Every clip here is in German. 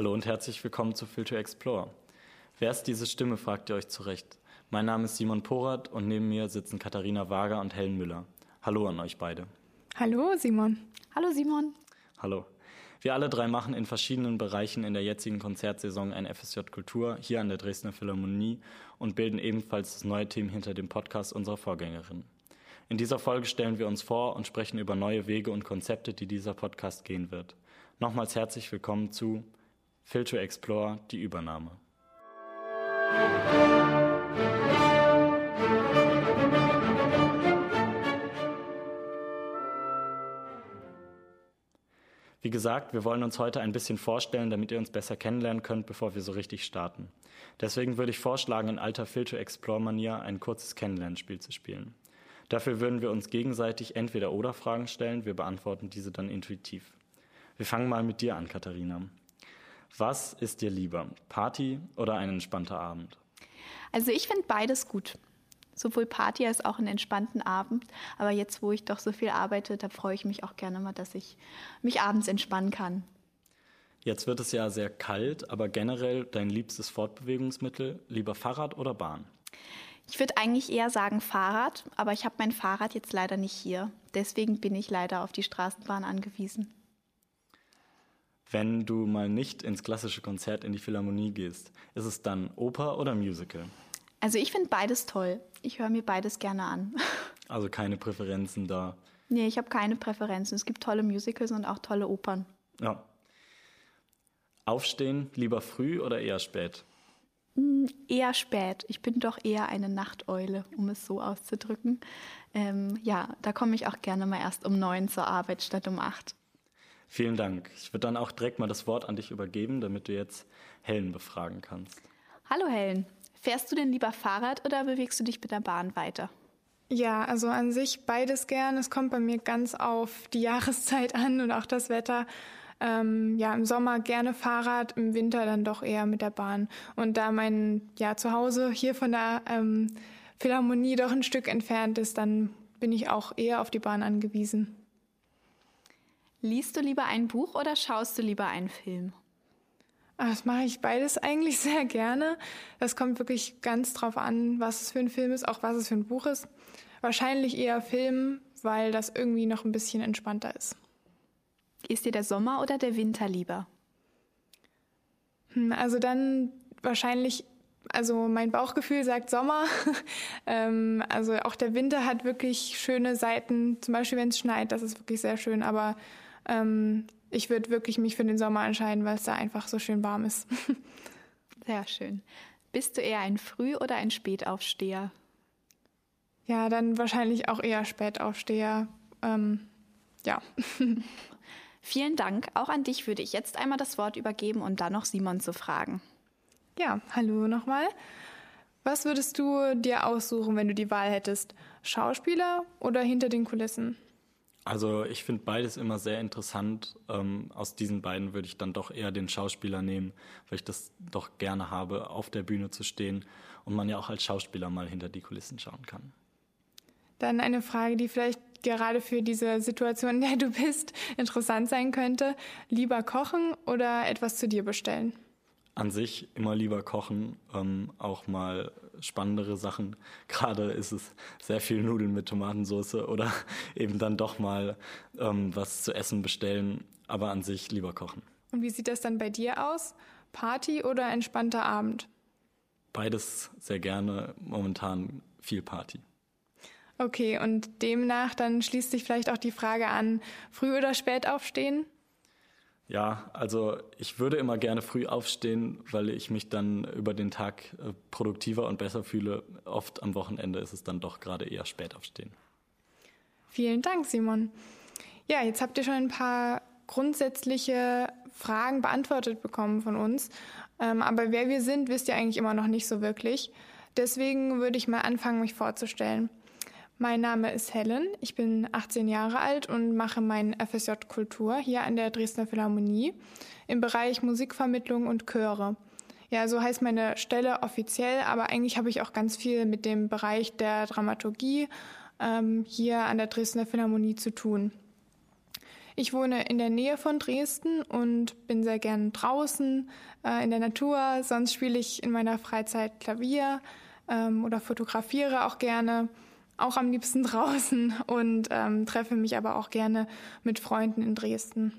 Hallo und herzlich willkommen zu Feel to Explore. Wer ist diese Stimme, fragt ihr euch zurecht. Mein Name ist Simon Porath und neben mir sitzen Katharina Wager und Helen Müller. Hallo an euch beide. Hallo Simon. Hallo Simon. Hallo. Wir alle drei machen in verschiedenen Bereichen in der jetzigen Konzertsaison ein FSJ Kultur hier an der Dresdner Philharmonie und bilden ebenfalls das neue Team hinter dem Podcast unserer Vorgängerin. In dieser Folge stellen wir uns vor und sprechen über neue Wege und Konzepte, die dieser Podcast gehen wird. Nochmals herzlich willkommen zu To Explore, die Übernahme. Wie gesagt, wir wollen uns heute ein bisschen vorstellen, damit ihr uns besser kennenlernen könnt, bevor wir so richtig starten. Deswegen würde ich vorschlagen, in alter Phil to Explore-Manier ein kurzes Kennenlernspiel zu spielen. Dafür würden wir uns gegenseitig entweder oder Fragen stellen, wir beantworten diese dann intuitiv. Wir fangen mal mit dir an, Katharina. Was ist dir lieber, Party oder ein entspannter Abend? Also ich finde beides gut. Sowohl Party als auch einen entspannten Abend. Aber jetzt, wo ich doch so viel arbeite, da freue ich mich auch gerne mal, dass ich mich abends entspannen kann. Jetzt wird es ja sehr kalt, aber generell dein liebstes Fortbewegungsmittel, lieber Fahrrad oder Bahn? Ich würde eigentlich eher sagen Fahrrad, aber ich habe mein Fahrrad jetzt leider nicht hier. Deswegen bin ich leider auf die Straßenbahn angewiesen. Wenn du mal nicht ins klassische Konzert in die Philharmonie gehst, ist es dann Oper oder Musical? Also ich finde beides toll. Ich höre mir beides gerne an. Also keine Präferenzen da? Nee, ich habe keine Präferenzen. Es gibt tolle Musicals und auch tolle Opern. Ja. Aufstehen lieber früh oder eher spät? Hm, eher spät. Ich bin doch eher eine Nachteule, um es so auszudrücken. Ähm, ja, da komme ich auch gerne mal erst um neun zur Arbeit statt um acht. Vielen Dank. Ich würde dann auch direkt mal das Wort an dich übergeben, damit du jetzt Helen befragen kannst. Hallo Helen. Fährst du denn lieber Fahrrad oder bewegst du dich mit der Bahn weiter? Ja, also an sich beides gern. Es kommt bei mir ganz auf die Jahreszeit an und auch das Wetter. Ähm, ja, im Sommer gerne Fahrrad, im Winter dann doch eher mit der Bahn. Und da mein ja, Zuhause hier von der ähm, Philharmonie doch ein Stück entfernt ist, dann bin ich auch eher auf die Bahn angewiesen. Liest du lieber ein Buch oder schaust du lieber einen Film? Ah, das mache ich beides eigentlich sehr gerne. Das kommt wirklich ganz drauf an, was es für ein Film ist, auch was es für ein Buch ist. Wahrscheinlich eher Film, weil das irgendwie noch ein bisschen entspannter ist. Ist dir der Sommer oder der Winter lieber? Hm, also dann wahrscheinlich, also mein Bauchgefühl sagt Sommer. ähm, also auch der Winter hat wirklich schöne Seiten, zum Beispiel wenn es schneit, das ist wirklich sehr schön, aber ähm, ich würde wirklich mich für den Sommer entscheiden, weil es da einfach so schön warm ist. Sehr schön. Bist du eher ein Früh- oder ein Spätaufsteher? Ja, dann wahrscheinlich auch eher Spätaufsteher. Ähm, ja. Vielen Dank. Auch an dich würde ich jetzt einmal das Wort übergeben und dann noch Simon zu fragen. Ja, hallo nochmal. Was würdest du dir aussuchen, wenn du die Wahl hättest? Schauspieler oder hinter den Kulissen? Also ich finde beides immer sehr interessant. Ähm, aus diesen beiden würde ich dann doch eher den Schauspieler nehmen, weil ich das doch gerne habe, auf der Bühne zu stehen und man ja auch als Schauspieler mal hinter die Kulissen schauen kann. Dann eine Frage, die vielleicht gerade für diese Situation, in der du bist, interessant sein könnte. Lieber kochen oder etwas zu dir bestellen? An sich immer lieber kochen, ähm, auch mal spannendere Sachen. Gerade ist es sehr viel Nudeln mit Tomatensauce oder eben dann doch mal ähm, was zu essen bestellen, aber an sich lieber kochen. Und wie sieht das dann bei dir aus? Party oder entspannter Abend? Beides sehr gerne, momentan viel Party. Okay, und demnach dann schließt sich vielleicht auch die Frage an, früh oder spät aufstehen? Ja, also ich würde immer gerne früh aufstehen, weil ich mich dann über den Tag äh, produktiver und besser fühle. Oft am Wochenende ist es dann doch gerade eher spät aufstehen. Vielen Dank, Simon. Ja, jetzt habt ihr schon ein paar grundsätzliche Fragen beantwortet bekommen von uns. Ähm, aber wer wir sind, wisst ihr eigentlich immer noch nicht so wirklich. Deswegen würde ich mal anfangen, mich vorzustellen. Mein Name ist Helen, ich bin 18 Jahre alt und mache mein FSJ Kultur hier an der Dresdner Philharmonie im Bereich Musikvermittlung und Chöre. Ja, so heißt meine Stelle offiziell, aber eigentlich habe ich auch ganz viel mit dem Bereich der Dramaturgie ähm, hier an der Dresdner Philharmonie zu tun. Ich wohne in der Nähe von Dresden und bin sehr gern draußen äh, in der Natur. Sonst spiele ich in meiner Freizeit Klavier ähm, oder fotografiere auch gerne, auch am liebsten draußen und ähm, treffe mich aber auch gerne mit Freunden in Dresden.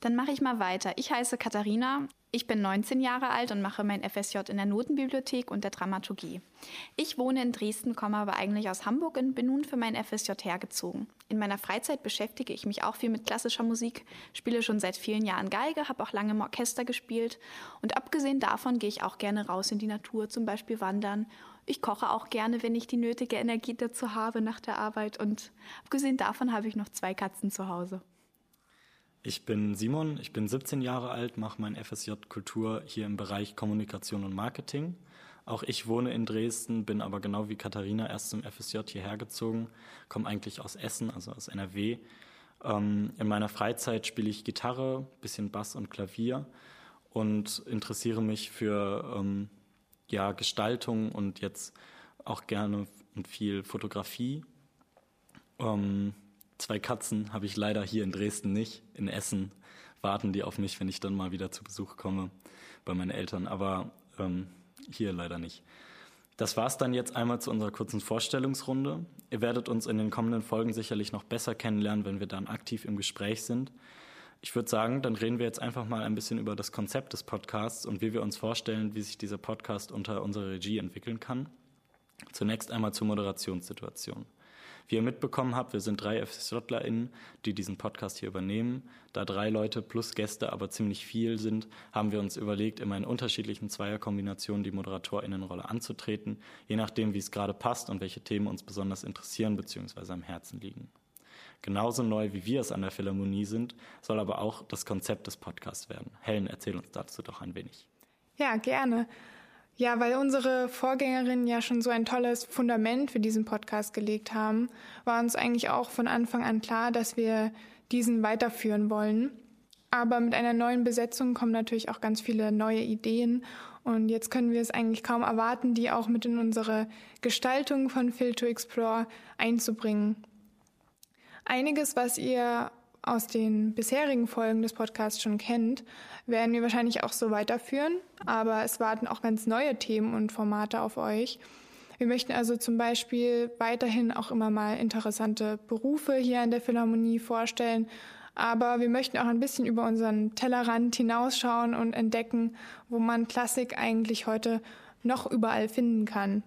Dann mache ich mal weiter. Ich heiße Katharina. Ich bin 19 Jahre alt und mache mein FSJ in der Notenbibliothek und der Dramaturgie. Ich wohne in Dresden, komme aber eigentlich aus Hamburg und bin nun für mein FSJ hergezogen. In meiner Freizeit beschäftige ich mich auch viel mit klassischer Musik, spiele schon seit vielen Jahren Geige, habe auch lange im Orchester gespielt und abgesehen davon gehe ich auch gerne raus in die Natur, zum Beispiel wandern. Ich koche auch gerne, wenn ich die nötige Energie dazu habe nach der Arbeit und abgesehen davon habe ich noch zwei Katzen zu Hause. Ich bin Simon, ich bin 17 Jahre alt, mache mein FSJ Kultur hier im Bereich Kommunikation und Marketing. Auch ich wohne in Dresden, bin aber genau wie Katharina erst zum FSJ hierher gezogen, komme eigentlich aus Essen, also aus NRW. Ähm, in meiner Freizeit spiele ich Gitarre, bisschen Bass und Klavier und interessiere mich für ähm, ja, Gestaltung und jetzt auch gerne und viel Fotografie. Ähm, Zwei Katzen habe ich leider hier in Dresden nicht. In Essen warten die auf mich, wenn ich dann mal wieder zu Besuch komme bei meinen Eltern, aber ähm, hier leider nicht. Das war es dann jetzt einmal zu unserer kurzen Vorstellungsrunde. Ihr werdet uns in den kommenden Folgen sicherlich noch besser kennenlernen, wenn wir dann aktiv im Gespräch sind. Ich würde sagen, dann reden wir jetzt einfach mal ein bisschen über das Konzept des Podcasts und wie wir uns vorstellen, wie sich dieser Podcast unter unserer Regie entwickeln kann. Zunächst einmal zur Moderationssituation. Wie ihr mitbekommen habt, wir sind drei FSJlerInnen, die diesen Podcast hier übernehmen. Da drei Leute plus Gäste aber ziemlich viel sind, haben wir uns überlegt, immer in unterschiedlichen Zweierkombinationen die ModeratorInnenrolle anzutreten, je nachdem, wie es gerade passt und welche Themen uns besonders interessieren bzw. am Herzen liegen. Genauso neu wie wir es an der Philharmonie sind, soll aber auch das Konzept des Podcasts werden. Helen, erzähl uns dazu doch ein wenig. Ja, gerne. Ja, weil unsere Vorgängerinnen ja schon so ein tolles Fundament für diesen Podcast gelegt haben, war uns eigentlich auch von Anfang an klar, dass wir diesen weiterführen wollen. Aber mit einer neuen Besetzung kommen natürlich auch ganz viele neue Ideen und jetzt können wir es eigentlich kaum erwarten, die auch mit in unsere Gestaltung von Phil to Explore einzubringen. Einiges, was ihr aus den bisherigen Folgen des Podcasts schon kennt, werden wir wahrscheinlich auch so weiterführen. Aber es warten auch ganz neue Themen und Formate auf euch. Wir möchten also zum Beispiel weiterhin auch immer mal interessante Berufe hier an der Philharmonie vorstellen. Aber wir möchten auch ein bisschen über unseren Tellerrand hinausschauen und entdecken, wo man Klassik eigentlich heute noch überall finden kann.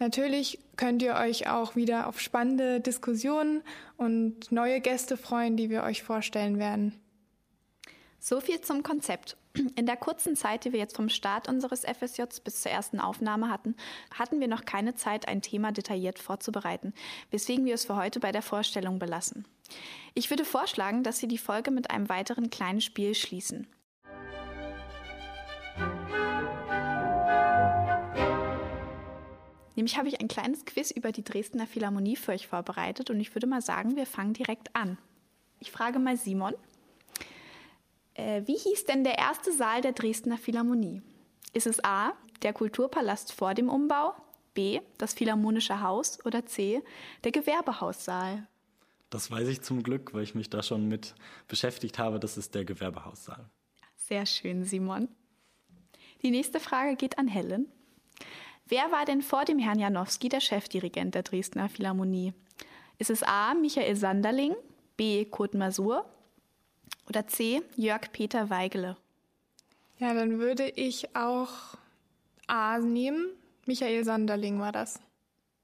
Natürlich könnt ihr euch auch wieder auf spannende Diskussionen und neue Gäste freuen, die wir euch vorstellen werden. So viel zum Konzept. In der kurzen Zeit, die wir jetzt vom Start unseres FSJs bis zur ersten Aufnahme hatten, hatten wir noch keine Zeit, ein Thema detailliert vorzubereiten, weswegen wir es für heute bei der Vorstellung belassen. Ich würde vorschlagen, dass Sie die Folge mit einem weiteren kleinen Spiel schließen. Nämlich habe ich ein kleines Quiz über die Dresdner Philharmonie für euch vorbereitet und ich würde mal sagen, wir fangen direkt an. Ich frage mal Simon, äh, wie hieß denn der erste Saal der Dresdner Philharmonie? Ist es A, der Kulturpalast vor dem Umbau, B, das Philharmonische Haus oder C, der Gewerbehaussaal? Das weiß ich zum Glück, weil ich mich da schon mit beschäftigt habe. Das ist der Gewerbehaussaal. Sehr schön, Simon. Die nächste Frage geht an Helen. Wer war denn vor dem Herrn Janowski der Chefdirigent der Dresdner Philharmonie? Ist es A. Michael Sanderling, B. Kurt Masur oder C. Jörg Peter Weigele? Ja, dann würde ich auch A nehmen. Michael Sanderling war das.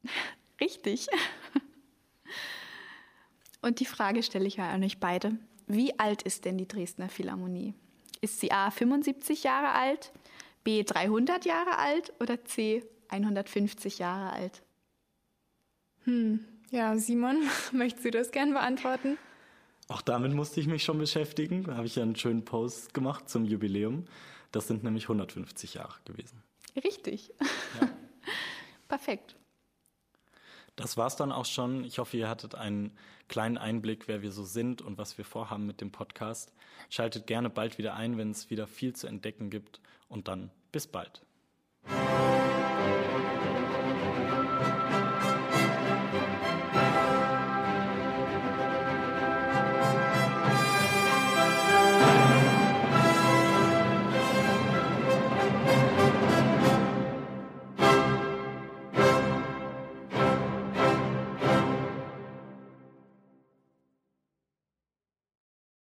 Richtig. Und die Frage stelle ich an euch beide. Wie alt ist denn die Dresdner Philharmonie? Ist sie A 75 Jahre alt, B 300 Jahre alt oder C 150 Jahre alt. Hm, ja, Simon, möchtest du das gern beantworten? Auch damit musste ich mich schon beschäftigen. Da habe ich ja einen schönen Post gemacht zum Jubiläum. Das sind nämlich 150 Jahre gewesen. Richtig. Ja. Perfekt. Das war's dann auch schon. Ich hoffe, ihr hattet einen kleinen Einblick, wer wir so sind und was wir vorhaben mit dem Podcast. Schaltet gerne bald wieder ein, wenn es wieder viel zu entdecken gibt. Und dann bis bald.